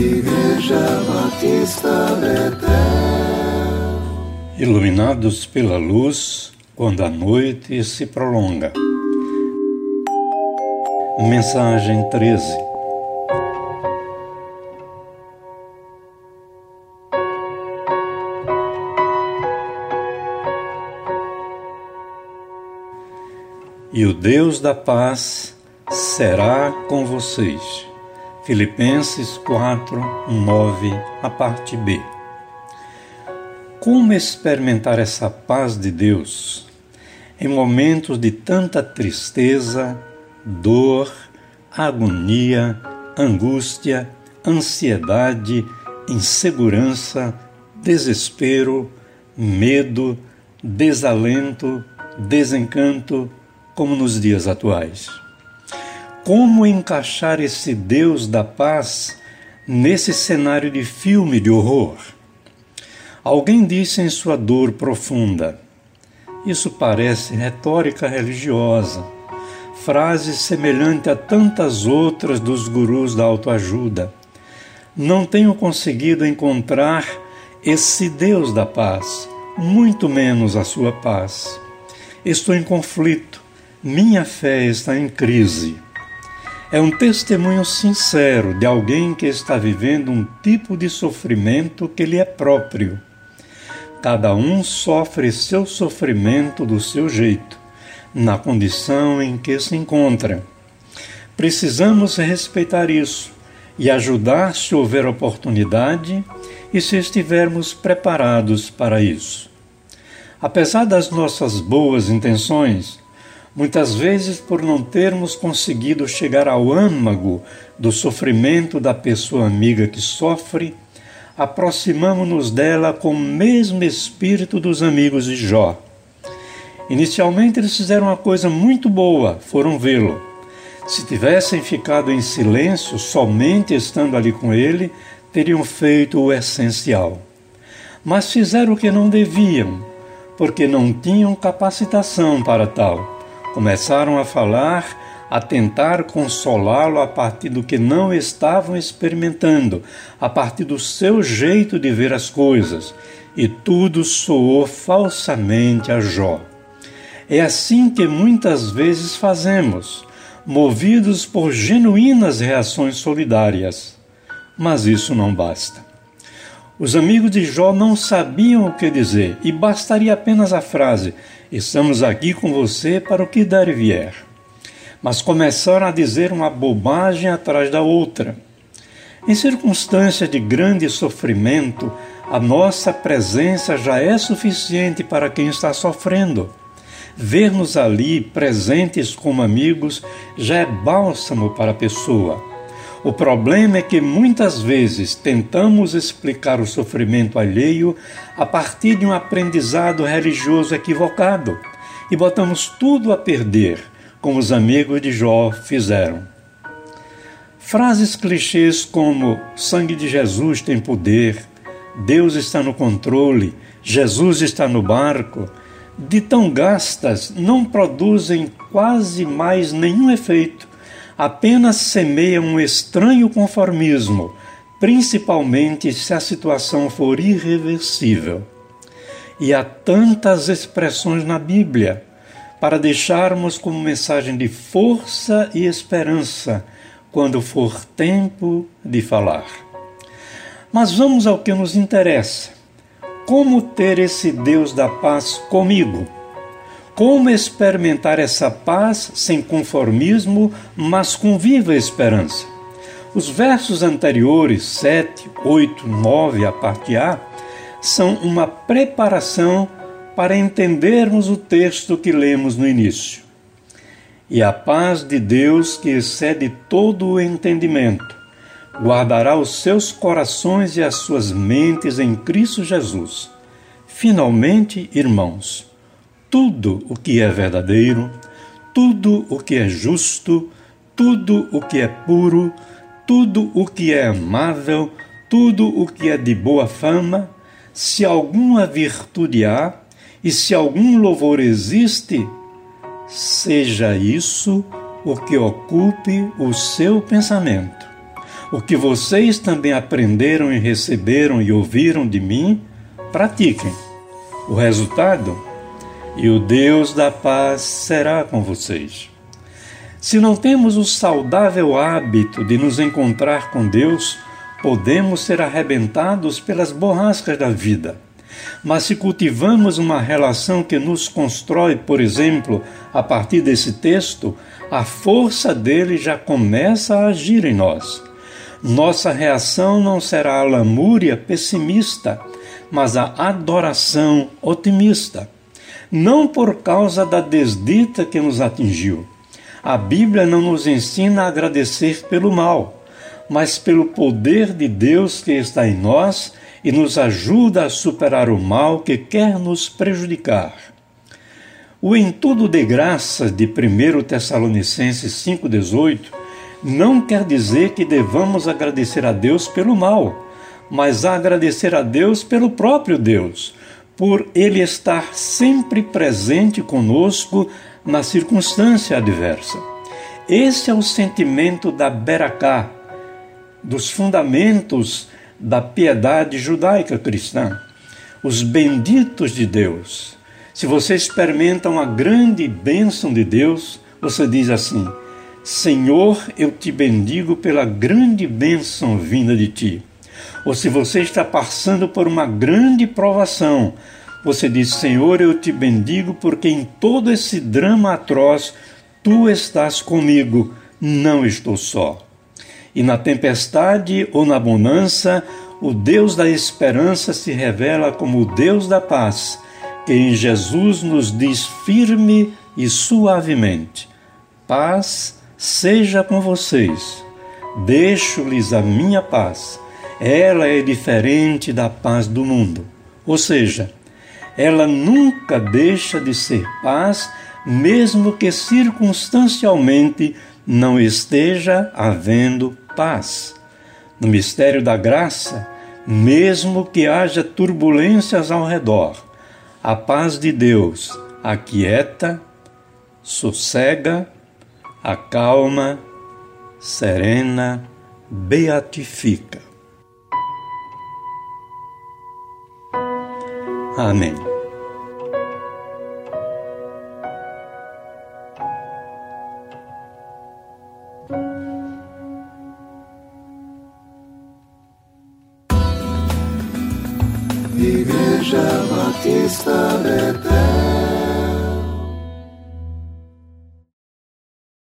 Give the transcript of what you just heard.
Igreja Batista Betel. Iluminados pela luz, quando a noite se prolonga. Mensagem 13 E o Deus da paz será com vocês. Filipenses 4, 9, a parte B. Como experimentar essa paz de Deus em momentos de tanta tristeza, dor, agonia, angústia, ansiedade, insegurança, desespero, medo, desalento, desencanto, como nos dias atuais? Como encaixar esse Deus da paz nesse cenário de filme de horror. Alguém disse em sua dor profunda: Isso parece retórica religiosa, frase semelhante a tantas outras dos gurus da autoajuda. Não tenho conseguido encontrar esse Deus da paz, muito menos a sua paz. Estou em conflito, minha fé está em crise é um testemunho sincero de alguém que está vivendo um tipo de sofrimento que lhe é próprio. Cada um sofre seu sofrimento do seu jeito, na condição em que se encontra. Precisamos respeitar isso e ajudar se houver oportunidade e se estivermos preparados para isso. Apesar das nossas boas intenções, muitas vezes por não termos conseguido chegar ao âmago do sofrimento da pessoa amiga que sofre, aproximamos-nos dela com o mesmo espírito dos amigos de Jó. Inicialmente eles fizeram uma coisa muito boa, foram vê-lo. Se tivessem ficado em silêncio, somente estando ali com ele, teriam feito o essencial. Mas fizeram o que não deviam, porque não tinham capacitação para tal Começaram a falar, a tentar consolá-lo a partir do que não estavam experimentando, a partir do seu jeito de ver as coisas, e tudo soou falsamente a Jó. É assim que muitas vezes fazemos, movidos por genuínas reações solidárias. Mas isso não basta. Os amigos de Jó não sabiam o que dizer e bastaria apenas a frase: Estamos aqui com você para o que der e vier. Mas começaram a dizer uma bobagem atrás da outra. Em circunstâncias de grande sofrimento, a nossa presença já é suficiente para quem está sofrendo. Ver-nos ali presentes como amigos já é bálsamo para a pessoa. O problema é que muitas vezes tentamos explicar o sofrimento alheio a partir de um aprendizado religioso equivocado e botamos tudo a perder, como os amigos de Jó fizeram. Frases clichês como sangue de Jesus tem poder, Deus está no controle, Jesus está no barco, de tão gastas, não produzem quase mais nenhum efeito apenas semeia um estranho conformismo, principalmente se a situação for irreversível. E há tantas expressões na Bíblia para deixarmos como mensagem de força e esperança quando for tempo de falar. Mas vamos ao que nos interessa. Como ter esse Deus da paz comigo? Como experimentar essa paz sem conformismo, mas com viva esperança? Os versos anteriores, 7, 8, 9, a parte A, são uma preparação para entendermos o texto que lemos no início. E a paz de Deus, que excede todo o entendimento, guardará os seus corações e as suas mentes em Cristo Jesus. Finalmente, irmãos, tudo o que é verdadeiro, tudo o que é justo, tudo o que é puro, tudo o que é amável, tudo o que é de boa fama, se alguma virtude há e se algum louvor existe, seja isso o que ocupe o seu pensamento. O que vocês também aprenderam e receberam e ouviram de mim, pratiquem. O resultado? E o Deus da paz será com vocês. Se não temos o saudável hábito de nos encontrar com Deus, podemos ser arrebentados pelas borrascas da vida. Mas se cultivamos uma relação que nos constrói, por exemplo, a partir desse texto, a força dele já começa a agir em nós. Nossa reação não será a lamúria pessimista, mas a adoração otimista. Não por causa da desdita que nos atingiu. A Bíblia não nos ensina a agradecer pelo mal, mas pelo poder de Deus que está em nós e nos ajuda a superar o mal que quer nos prejudicar. O em tudo de graça de 1 Tessalonicenses 5,18 não quer dizer que devamos agradecer a Deus pelo mal, mas agradecer a Deus pelo próprio Deus, por Ele estar sempre presente conosco na circunstância adversa. Esse é o sentimento da Beracá, dos fundamentos da piedade judaica cristã, os benditos de Deus. Se você experimenta uma grande bênção de Deus, você diz assim: Senhor, eu te bendigo pela grande bênção vinda de ti. Ou se você está passando por uma grande provação, você diz: Senhor, eu te bendigo porque em todo esse drama atroz tu estás comigo, não estou só. E na tempestade ou na bonança, o Deus da esperança se revela como o Deus da paz, que em Jesus nos diz firme e suavemente: Paz seja com vocês. Deixo-lhes a minha paz. Ela é diferente da paz do mundo. Ou seja, ela nunca deixa de ser paz, mesmo que circunstancialmente não esteja havendo paz. No mistério da graça, mesmo que haja turbulências ao redor, a paz de Deus aquieta, sossega, acalma, serena, beatifica. Amém. Igreja Batista Betel